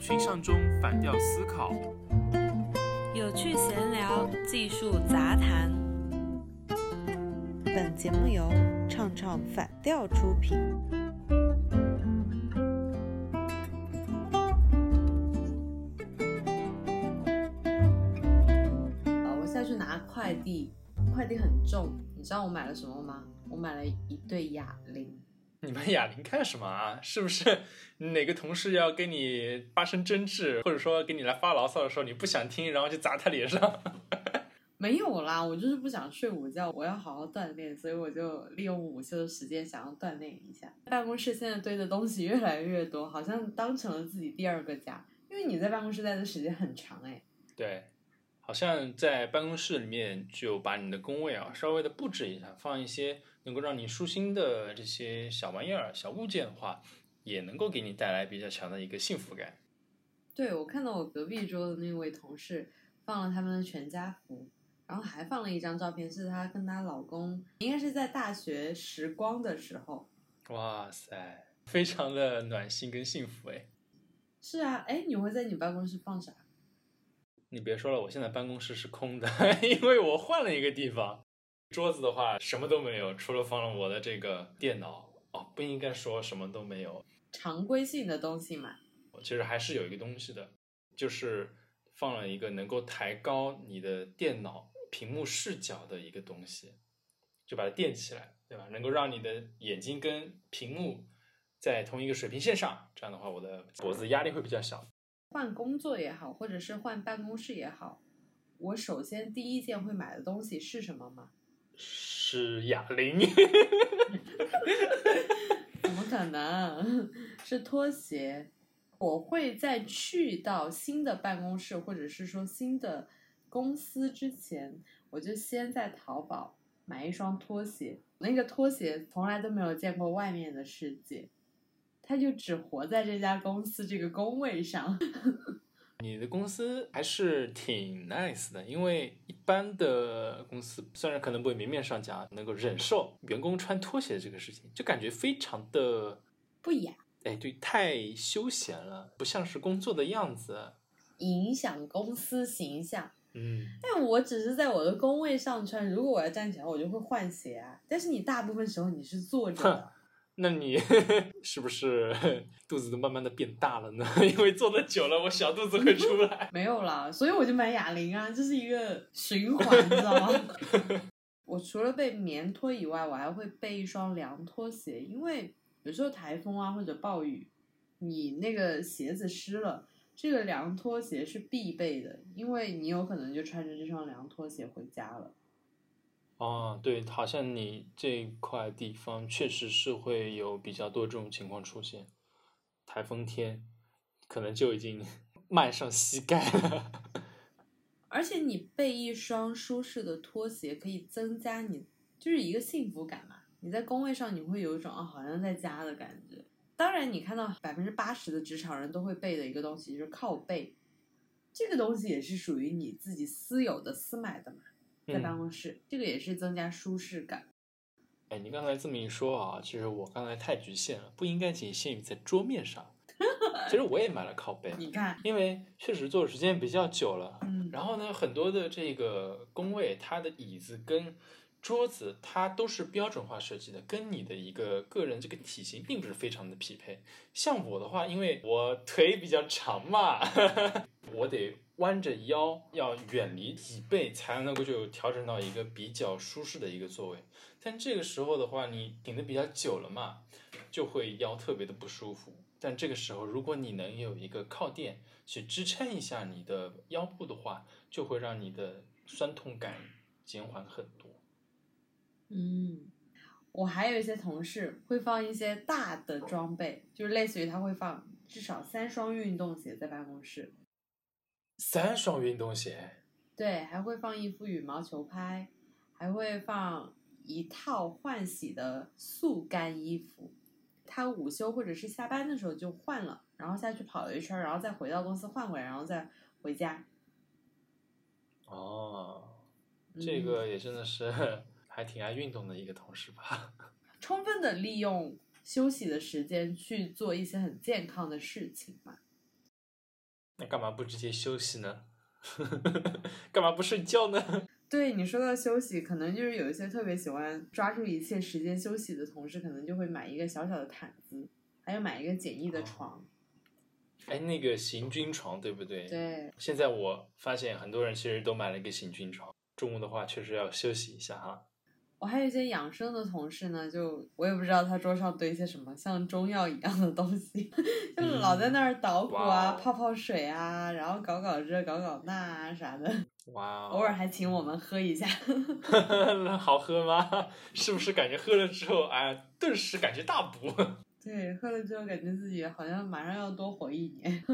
群像中反调思考，有趣闲聊，技术杂谈。本节目由唱唱反调出品。呃，我现在去拿快递，快递很重，你知道我买了什么吗？我买了一对哑铃。你们哑铃干什么啊？是不是 哪个同事要跟你发生争执，或者说给你来发牢骚的时候，你不想听，然后就砸他脸上？没有啦，我就是不想睡午觉，我要好好锻炼，所以我就利用午休的时间想要锻炼一下。办公室现在堆的东西越来越多，好像当成了自己第二个家，因为你在办公室待的时间很长哎。对，好像在办公室里面就把你的工位啊稍微的布置一下，放一些能够让你舒心的这些小玩意儿、小物件的话，也能够给你带来比较强的一个幸福感。对，我看到我隔壁桌的那位同事放了他们的全家福，然后还放了一张照片，是她跟她老公，应该是在大学时光的时候。哇塞，非常的暖心跟幸福哎！是啊，哎，你会在你办公室放啥？你别说了，我现在办公室是空的，因为我换了一个地方。桌子的话什么都没有，除了放了我的这个电脑。哦，不应该说什么都没有，常规性的东西嘛。其实还是有一个东西的，就是放了一个能够抬高你的电脑屏幕视角的一个东西，就把它垫起来，对吧？能够让你的眼睛跟屏幕在同一个水平线上，这样的话，我的脖子压力会比较小。换工作也好，或者是换办公室也好，我首先第一件会买的东西是什么吗？是哑铃，怎么可能是拖鞋？我会在去到新的办公室或者是说新的公司之前，我就先在淘宝买一双拖鞋。那个拖鞋从来都没有见过外面的世界，它就只活在这家公司这个工位上。你的公司还是挺 nice 的，因为一般的公司虽然可能不会明面上讲能够忍受员工穿拖鞋这个事情，就感觉非常的不雅。哎，对，太休闲了，不像是工作的样子，影响公司形象。嗯，但我只是在我的工位上穿，如果我要站起来，我就会换鞋啊。但是你大部分时候你是坐着的。那你 是不是 肚子都慢慢的变大了呢？因为坐的久了，我小肚子会出来。没有啦，所以我就买哑铃啊，这是一个循环，你知道吗？我除了备棉拖以外，我还会备一双凉拖鞋，因为有时候台风啊或者暴雨，你那个鞋子湿了，这个凉拖鞋是必备的，因为你有可能就穿着这双凉拖鞋回家了。哦，对，好像你这块地方确实是会有比较多这种情况出现。台风天可能就已经 迈上膝盖了。而且你备一双舒适的拖鞋，可以增加你就是一个幸福感嘛。你在工位上你会有一种啊，好像在家的感觉。当然，你看到百分之八十的职场人都会备的一个东西就是靠背，这个东西也是属于你自己私有的、私买的嘛。在办公室，这个也是增加舒适感。哎，你刚才这么一说啊，其实我刚才太局限了，不应该仅限于在桌面上。其实我也买了靠背，你看，因为确实坐的时间比较久了。嗯，然后呢，很多的这个工位，它的椅子跟桌子，它都是标准化设计的，跟你的一个个人这个体型并不是非常的匹配。像我的话，因为我腿比较长嘛，我得。弯着腰，要远离椅背，才能够就调整到一个比较舒适的一个座位。但这个时候的话，你顶的比较久了嘛，就会腰特别的不舒服。但这个时候，如果你能有一个靠垫去支撑一下你的腰部的话，就会让你的酸痛感减缓很多。嗯，我还有一些同事会放一些大的装备，就是类似于他会放至少三双运动鞋在办公室。三双运动鞋，对，还会放一副羽毛球拍，还会放一套换洗的速干衣服。他午休或者是下班的时候就换了，然后下去跑了一圈，然后再回到公司换回来，然后再回家。哦，这个也真的是 还挺爱运动的一个同事吧？充分的利用休息的时间去做一些很健康的事情嘛。那干嘛不直接休息呢？干嘛不睡觉呢？对你说到休息，可能就是有一些特别喜欢抓住一切时间休息的同事，可能就会买一个小小的毯子，还有买一个简易的床。哎，那个行军床对不对？对，现在我发现很多人其实都买了一个行军床，中午的话确实要休息一下哈。我还有一些养生的同事呢，就我也不知道他桌上堆些什么，像中药一样的东西，就老在那儿捣鼓啊、泡泡水啊，然后搞搞这、搞搞那啊啥的，哇、哦，偶尔还请我们喝一下。好喝吗？是不是感觉喝了之后，哎，顿时感觉大补？对，喝了之后感觉自己好像马上要多活一年。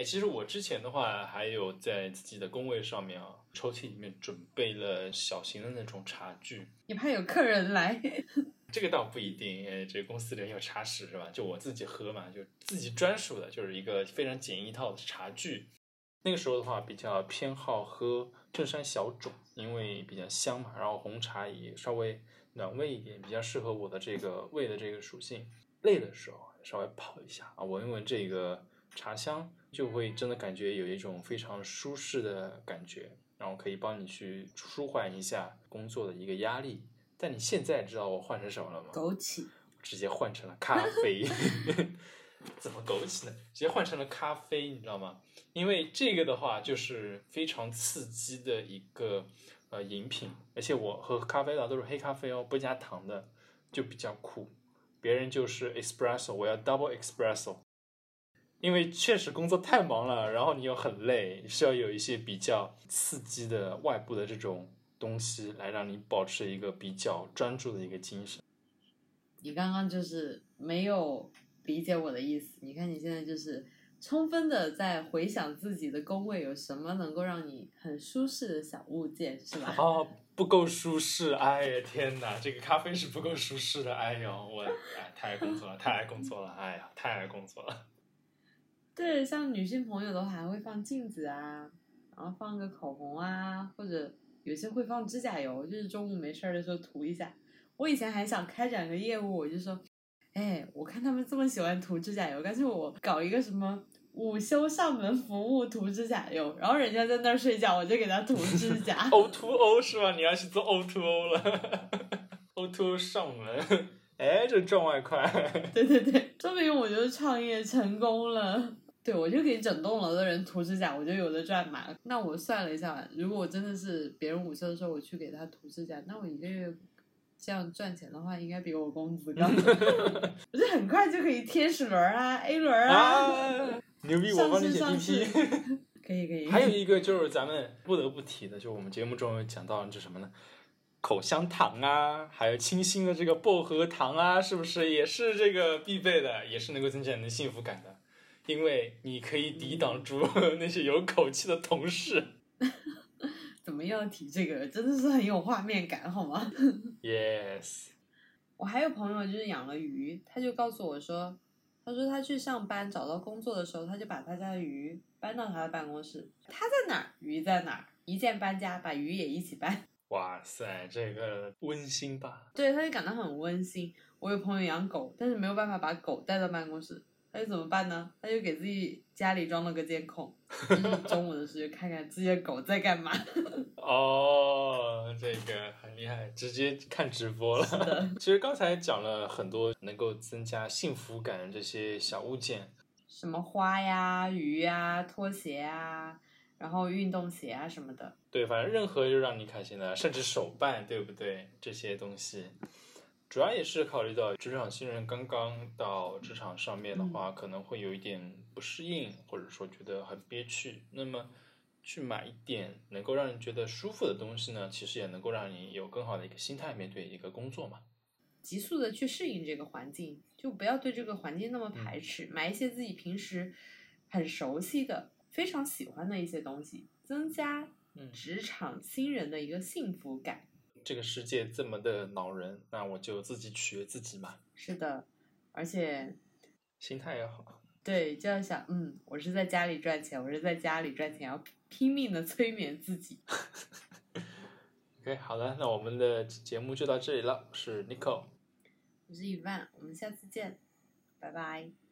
哎，其实我之前的话，还有在自己的工位上面啊，抽屉里面准备了小型的那种茶具。你怕有客人来？这个倒不一定，呃，这公司里有茶室是吧？就我自己喝嘛，就自己专属的，就是一个非常简易套的茶具。那个时候的话，比较偏好喝正山小种，因为比较香嘛，然后红茶也稍微暖胃一点，比较适合我的这个胃的这个属性。累的时候稍微泡一下啊，闻一闻这个茶香，就会真的感觉有一种非常舒适的感觉，然后可以帮你去舒缓一下工作的一个压力。但你现在知道我换成什么了吗？枸杞。直接换成了咖啡。怎么枸杞呢？直接换成了咖啡，你知道吗？因为这个的话就是非常刺激的一个呃饮品，而且我喝咖啡的都是黑咖啡哦，不加糖的，就比较苦。别人就是 espresso，我要 double espresso。因为确实工作太忙了，然后你又很累，需要有一些比较刺激的外部的这种东西来让你保持一个比较专注的一个精神。你刚刚就是没有理解我的意思。你看你现在就是充分的在回想自己的工位有什么能够让你很舒适的小物件，是吧？哦，不够舒适，哎呀天哪，这个咖啡是不够舒适的，哎呦我哎太爱工作了，太爱工作了，哎呀太爱工作了。对，像女性朋友的话，还会放镜子啊，然后放个口红啊，或者有些会放指甲油，就是中午没事儿的时候涂一下。我以前还想开展个业务，我就说，哎，我看他们这么喜欢涂指甲油，干脆我搞一个什么午休上门服务涂指甲油，然后人家在那儿睡觉，我就给他涂指甲。O to O 是吧？你要去做 O to O 了，O to O 上门，哎，这赚外快。对对对，说明我就是创业成功了。对，我就给整栋楼的人涂指甲，我就有的赚嘛。那我算了一下，如果我真的是别人午休的时候我去给他涂指甲，那我一个月这样赚钱的话，应该比我工资高。我就很快就可以天使轮啊，A 轮啊，啊，牛逼！我帮你写上市 PPT。可以可以。还有一个就是咱们不得不提的，就我们节目中有讲到，这什么呢？口香糖啊，还有清新的这个薄荷糖啊，是不是也是这个必备的，也是能够增加你的幸福感的？因为你可以抵挡住 那些有口气的同事。怎么又要提这个？真的是很有画面感，好吗？Yes，我还有朋友就是养了鱼，他就告诉我说，他说他去上班找到工作的时候，他就把他家的鱼搬到他的办公室，他在哪儿，鱼在哪儿，一键搬家，把鱼也一起搬。哇塞，这个温馨吧？对，他就感到很温馨。我有朋友养狗，但是没有办法把狗带到办公室，他就怎么办呢？他就给自己家里装了个监控，中午的时候看看自己的狗在干嘛。哦，这个很厉害，直接看直播了。其实刚才讲了很多能够增加幸福感的这些小物件，什么花呀、鱼呀、拖鞋啊，然后运动鞋啊什么的。对，反正任何就让你开心的，甚至手办，对不对？这些东西，主要也是考虑到职场新人刚刚到职场上面的话，可能会有一点不适应，或者说觉得很憋屈。那么，去买一点能够让人觉得舒服的东西呢，其实也能够让你有更好的一个心态面对一个工作嘛。急速的去适应这个环境，就不要对这个环境那么排斥，买一些自己平时很熟悉的、非常喜欢的一些东西，增加嗯职场新人的一个幸福感。这个世界这么的恼人，那我就自己取悦自己嘛，是的，而且心态要好。对，就要想，嗯，我是在家里赚钱，我是在家里赚钱，要拼命的催眠自己。OK，好了，那我们的节目就到这里了。我是 Nico。我是 Evan，，我们下次见，拜拜。